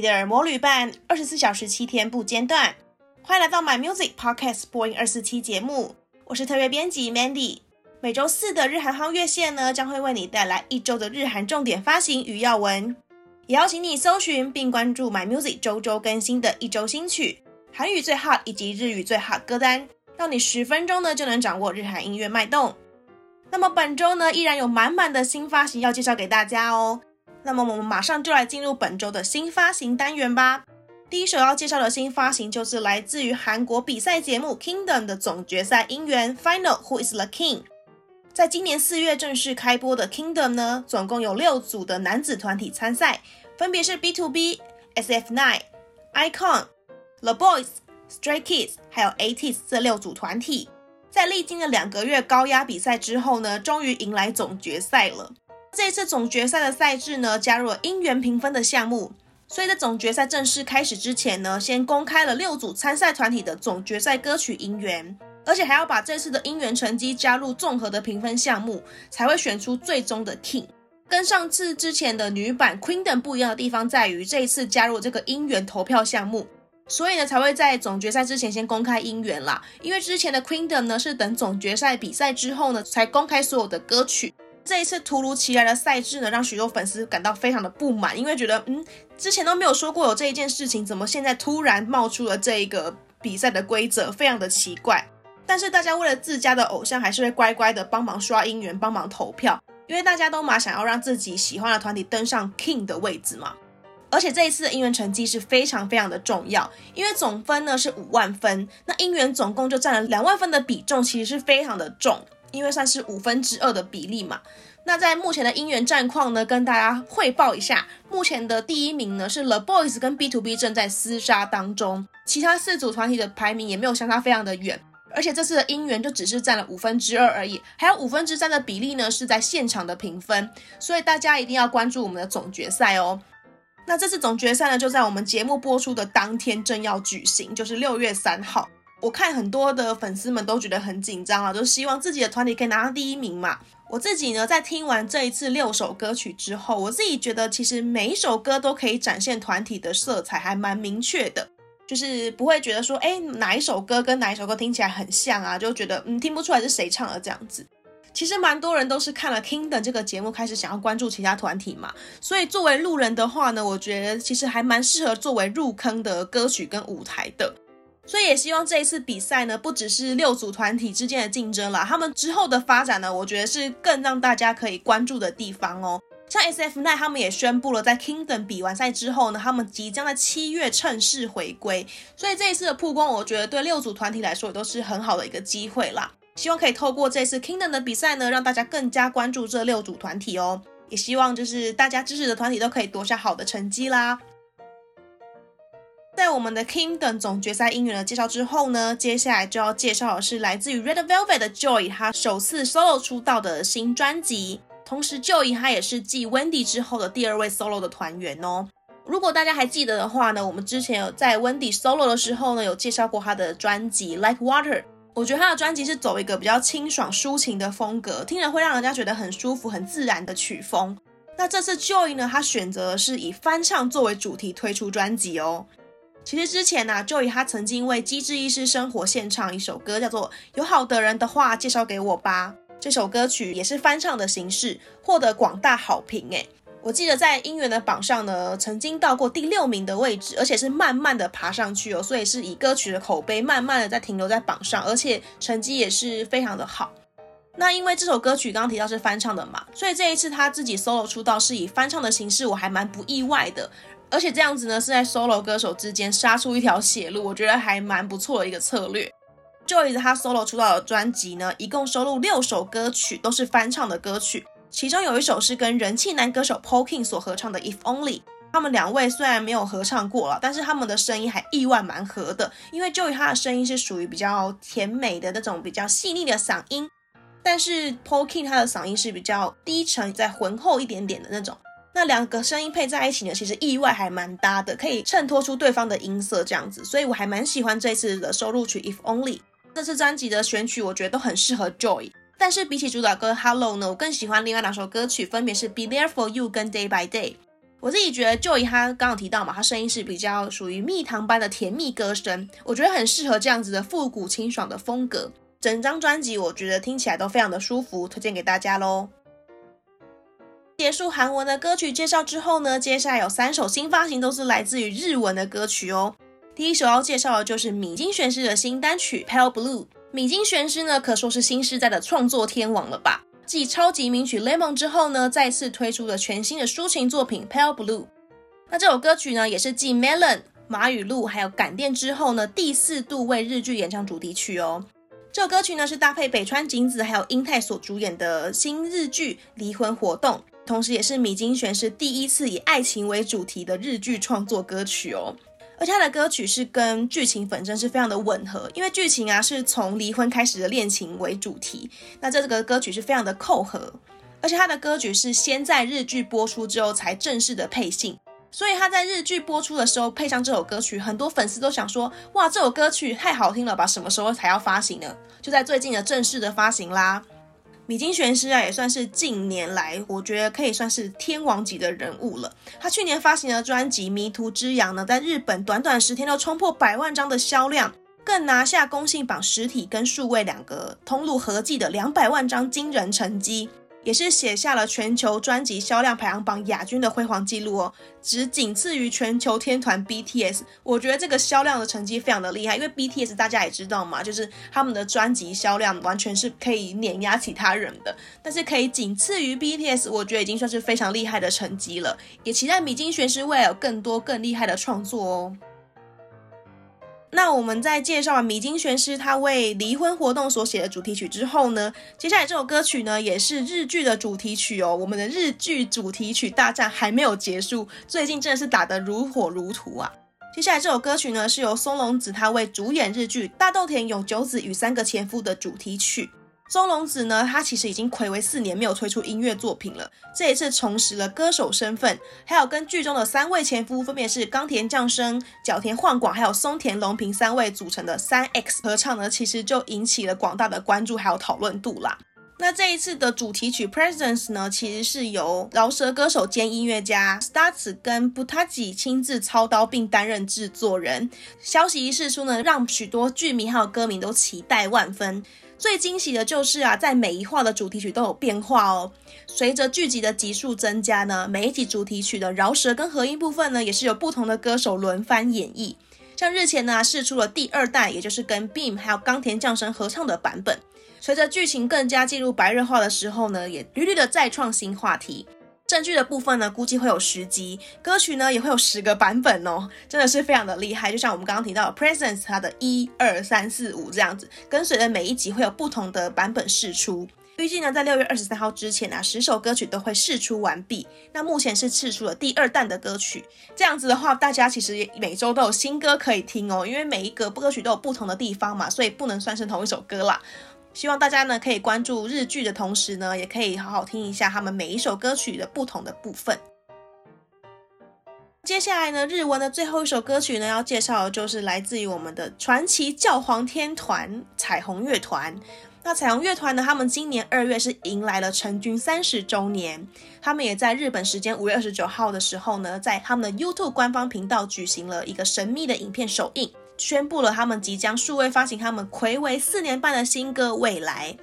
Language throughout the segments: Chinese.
你的耳膜旅伴，二十四小时七天不间断。欢迎来到 My Music Podcast 播音二四七节目，我是特约编辑 Mandy。每周四的日韩夯月线呢，将会为你带来一周的日韩重点发行与要闻，也邀请你搜寻并关注 My Music 周周更新的一周新曲、韩语最 hot 以及日语最 hot 歌单，让你十分钟呢就能掌握日韩音乐脉动。那么本周呢，依然有满满的新发行要介绍给大家哦。那么我们马上就来进入本周的新发行单元吧。第一首要介绍的新发行就是来自于韩国比赛节目 Kingdom 的总决赛音源 Final Who is the King。在今年四月正式开播的 Kingdom 呢，总共有六组的男子团体参赛，分别是 BTOB、SF9、Icon、The Boys、Stray Kids 还有 ATEEZ 这六组团体。在历经了两个月高压比赛之后呢，终于迎来总决赛了。这一次总决赛的赛制呢，加入了音源评分的项目，所以在总决赛正式开始之前呢，先公开了六组参赛团体的总决赛歌曲音源，而且还要把这次的音源成绩加入综合的评分项目，才会选出最终的 King。跟上次之前的女版 Queendom 不一样的地方在于，这一次加入这个音源投票项目，所以呢才会在总决赛之前先公开音源啦。因为之前的 Queendom 呢是等总决赛比赛之后呢才公开所有的歌曲。这一次突如其来的赛制呢，让许多粉丝感到非常的不满，因为觉得，嗯，之前都没有说过有这一件事情，怎么现在突然冒出了这一个比赛的规则，非常的奇怪。但是大家为了自家的偶像，还是会乖乖的帮忙刷音源，帮忙投票，因为大家都嘛想要让自己喜欢的团体登上 King 的位置嘛。而且这一次的音源成绩是非常非常的重要，因为总分呢是五万分，那音源总共就占了两万分的比重，其实是非常的重。因为算是五分之二的比例嘛，那在目前的音源战况呢，跟大家汇报一下，目前的第一名呢是 The Boys 跟 BTOB 正在厮杀当中，其他四组团体的排名也没有相差非常的远，而且这次的音源就只是占了五分之二而已，还有五分之三的比例呢是在现场的评分，所以大家一定要关注我们的总决赛哦。那这次总决赛呢就在我们节目播出的当天正要举行，就是六月三号。我看很多的粉丝们都觉得很紧张啊，就希望自己的团体可以拿到第一名嘛。我自己呢，在听完这一次六首歌曲之后，我自己觉得其实每一首歌都可以展现团体的色彩，还蛮明确的，就是不会觉得说，哎，哪一首歌跟哪一首歌听起来很像啊，就觉得嗯听不出来是谁唱的这样子。其实蛮多人都是看了《King》的》这个节目开始想要关注其他团体嘛，所以作为路人的话呢，我觉得其实还蛮适合作为入坑的歌曲跟舞台的。所以也希望这一次比赛呢，不只是六组团体之间的竞争啦，他们之后的发展呢，我觉得是更让大家可以关注的地方哦。像 SF9 他们也宣布了，在 Kingdom 比完赛之后呢，他们即将在七月趁势回归。所以这一次的曝光，我觉得对六组团体来说也都是很好的一个机会啦。希望可以透过这次 Kingdom 的比赛呢，让大家更加关注这六组团体哦。也希望就是大家支持的团体都可以夺下好的成绩啦。在我们的 Kingdom 总决赛音源的介绍之后呢，接下来就要介绍的是来自于 Red Velvet 的 Joy，他首次 solo 出道的新专辑。同时，Joy 他也是继 Wendy 之后的第二位 solo 的团员哦。如果大家还记得的话呢，我们之前有在 Wendy solo 的时候呢，有介绍过他的专辑 Like Water。我觉得他的专辑是走一个比较清爽抒情的风格，听着会让人家觉得很舒服、很自然的曲风。那这次 Joy 呢，他选择的是以翻唱作为主题推出专辑哦。其实之前呢、啊，Joy 他曾经为《机智医师生活》献唱一首歌，叫做《有好的人的话介绍给我吧》。这首歌曲也是翻唱的形式，获得广大好评。诶，我记得在音源的榜上呢，曾经到过第六名的位置，而且是慢慢的爬上去哦。所以是以歌曲的口碑，慢慢的在停留在榜上，而且成绩也是非常的好。那因为这首歌曲刚刚提到是翻唱的嘛，所以这一次他自己 solo 出道是以翻唱的形式，我还蛮不意外的。而且这样子呢，是在 solo 歌手之间杀出一条血路，我觉得还蛮不错的一个策略。Joy 他 solo 出道的专辑呢，一共收录六首歌曲，都是翻唱的歌曲，其中有一首是跟人气男歌手 Poking 所合唱的 If Only。他们两位虽然没有合唱过了，但是他们的声音还意外蛮合的，因为 Joy 他的声音是属于比较甜美的那种比较细腻的嗓音，但是 Poking 他的嗓音是比较低沉再浑厚一点点的那种。那两个声音配在一起呢，其实意外还蛮搭的，可以衬托出对方的音色这样子，所以我还蛮喜欢这次的收录曲《If Only》。这次专辑的选曲我觉得都很适合 Joy，但是比起主打歌《Hello》呢，我更喜欢另外两首歌曲，分别是《Be There For You》跟《Day By Day》。我自己觉得 Joy 他刚刚提到嘛，他声音是比较属于蜜糖般的甜蜜歌声，我觉得很适合这样子的复古清爽的风格。整张专辑我觉得听起来都非常的舒服，推荐给大家喽。结束韩文的歌曲介绍之后呢，接下来有三首新发行，都是来自于日文的歌曲哦。第一首要介绍的就是米津玄师的新单曲《Pale Blue》。米津玄师呢，可说是新时代的创作天王了吧？继超级名曲《Lemon》之后呢，再次推出了全新的抒情作品《Pale Blue》。那这首歌曲呢，也是继《Melon》、马语录还有感电之后呢，第四度为日剧演唱主题曲哦。这首歌曲呢，是搭配北川景子还有英泰所主演的新日剧《离婚活动》，同时也是米津玄师第一次以爱情为主题的日剧创作歌曲哦。而且他的歌曲是跟剧情本身是非常的吻合，因为剧情啊是从离婚开始的恋情为主题，那这个歌曲是非常的扣合。而且他的歌曲是先在日剧播出之后才正式的配信，所以他在日剧播出的时候配上这首歌曲，很多粉丝都想说，哇，这首歌曲太好听了吧，什么时候才要发行呢？就在最近的正式的发行啦。米津玄师啊，也算是近年来我觉得可以算是天王级的人物了。他去年发行的专辑《迷途之羊》呢，在日本短短十天就冲破百万张的销量，更拿下公信榜实体跟数位两个通路合计的两百万张惊人成绩。也是写下了全球专辑销量排行榜亚军的辉煌纪录哦，只仅次于全球天团 BTS。我觉得这个销量的成绩非常的厉害，因为 BTS 大家也知道嘛，就是他们的专辑销量完全是可以碾压其他人的。但是可以仅次于 BTS，我觉得已经算是非常厉害的成绩了。也期待米津玄师未来有更多更厉害的创作哦。那我们在介绍米津玄师他为离婚活动所写的主题曲之后呢，接下来这首歌曲呢也是日剧的主题曲哦。我们的日剧主题曲大战还没有结束，最近真的是打得如火如荼啊。接下来这首歌曲呢是由松隆子他为主演日剧《大豆田有久子与三个前夫》的主题曲。松隆子呢，他其实已经睽违四年没有推出音乐作品了，这一次重拾了歌手身份，还有跟剧中的三位前夫，分别是冈田将生、角田晃广还有松田龙平三位组成的三 X 合唱呢，其实就引起了广大的关注还有讨论度啦。那这一次的主题曲《Presence》呢，其实是由饶舌歌手兼音乐家 STARZ 跟 BUTAJI 亲自操刀并担任制作人。消息一释出呢，让许多剧迷还有歌迷都期待万分。最惊喜的就是啊，在每一话的主题曲都有变化哦。随着剧集的集数增加呢，每一集主题曲的饶舌跟和音部分呢，也是有不同的歌手轮番演绎。像日前呢，试出了第二代，也就是跟 Beam 还有冈田将生合唱的版本。随着剧情更加进入白热化的时候呢，也屡屡的再创新话题。正剧的部分呢，估计会有十集，歌曲呢也会有十个版本哦，真的是非常的厉害。就像我们刚刚提到的《Presence》，它的一二三四五这样子，跟随着每一集会有不同的版本释出。预计呢，在六月二十三号之前啊，十首歌曲都会试出完毕。那目前是试出了第二弹的歌曲，这样子的话，大家其实每周都有新歌可以听哦，因为每一个歌曲都有不同的地方嘛，所以不能算是同一首歌啦。希望大家呢可以关注日剧的同时呢，也可以好好听一下他们每一首歌曲的不同的部分。接下来呢，日文的最后一首歌曲呢，要介绍的就是来自于我们的传奇教皇天团彩虹乐团。那彩虹乐团呢，他们今年二月是迎来了成军三十周年，他们也在日本时间五月二十九号的时候呢，在他们的 YouTube 官方频道举行了一个神秘的影片首映。宣布了他们即将数位发行他们睽违四年半的新歌《未来》。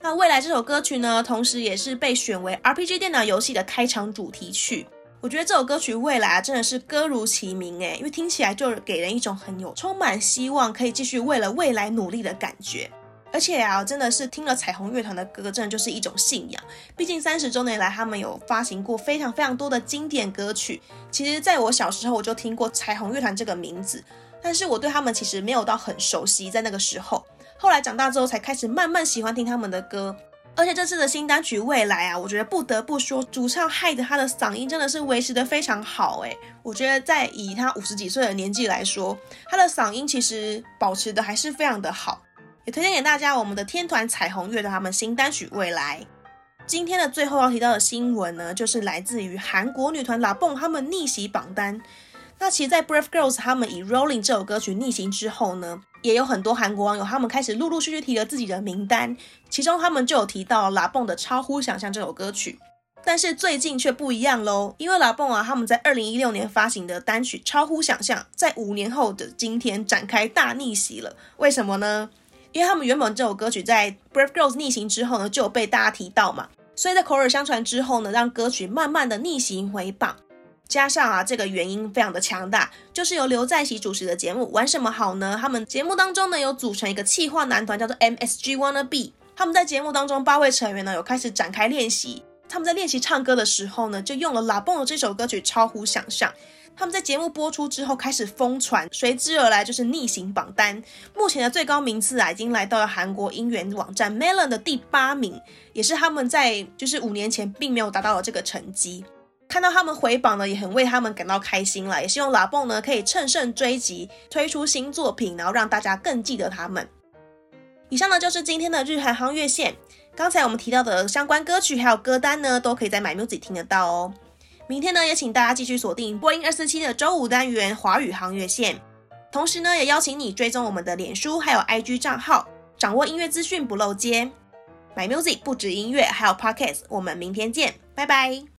那《未来》这首歌曲呢，同时也是被选为 RPG 电脑游戏的开场主题曲。我觉得这首歌曲《未来》啊，真的是歌如其名诶，因为听起来就给人一种很有充满希望，可以继续为了未来努力的感觉。而且啊，真的是听了彩虹乐团的歌，真的就是一种信仰。毕竟三十周年来，他们有发行过非常非常多的经典歌曲。其实，在我小时候，我就听过彩虹乐团这个名字。但是我对他们其实没有到很熟悉，在那个时候，后来长大之后才开始慢慢喜欢听他们的歌。而且这次的新单曲《未来》啊，我觉得不得不说，主唱 Hyde 他的嗓音真的是维持得非常好诶。我觉得在以他五十几岁的年纪来说，他的嗓音其实保持的还是非常的好。也推荐给大家我们的天团彩虹乐团他们新单曲《未来》。今天的最后要提到的新闻呢，就是来自于韩国女团 LABOUM 他们逆袭榜单。那其实，在 Brave Girls 他们以 Rolling 这首歌曲逆行之后呢，也有很多韩国网友他们开始陆陆续续提了自己的名单，其中他们就有提到 LABOUM 的超乎想象这首歌曲。但是最近却不一样喽，因为 LABOM 啊，他们在二零一六年发行的单曲超乎想象，在五年后的今天展开大逆袭了。为什么呢？因为他们原本这首歌曲在 Brave Girls 逆行之后呢，就有被大家提到嘛，所以在口耳相传之后呢，让歌曲慢慢的逆行回榜。加上啊，这个原因非常的强大，就是由刘在锡主持的节目玩什么好呢？他们节目当中呢，有组成一个企划男团，叫做 MSG Wanna Be。他们在节目当中八位成员呢，有开始展开练习。他们在练习唱歌的时候呢，就用了 LABOM 的这首歌曲，超乎想象。他们在节目播出之后开始疯传，随之而来就是逆行榜单。目前的最高名次啊，已经来到了韩国音源网站 Melon 的第八名，也是他们在就是五年前并没有达到的这个成绩。看到他们回榜呢，也很为他们感到开心了。也希望拉崩呢可以乘胜追击，推出新作品，然后让大家更记得他们。以上呢就是今天的日韩夯乐线。刚才我们提到的相关歌曲还有歌单呢，都可以在 My Music 听得到哦。明天呢，也请大家继续锁定播音二四七的周五单元华语夯乐线。同时呢，也邀请你追踪我们的脸书还有 IG 账号，掌握音乐资讯不漏接。My Music 不止音乐，还有 Podcast。我们明天见，拜拜。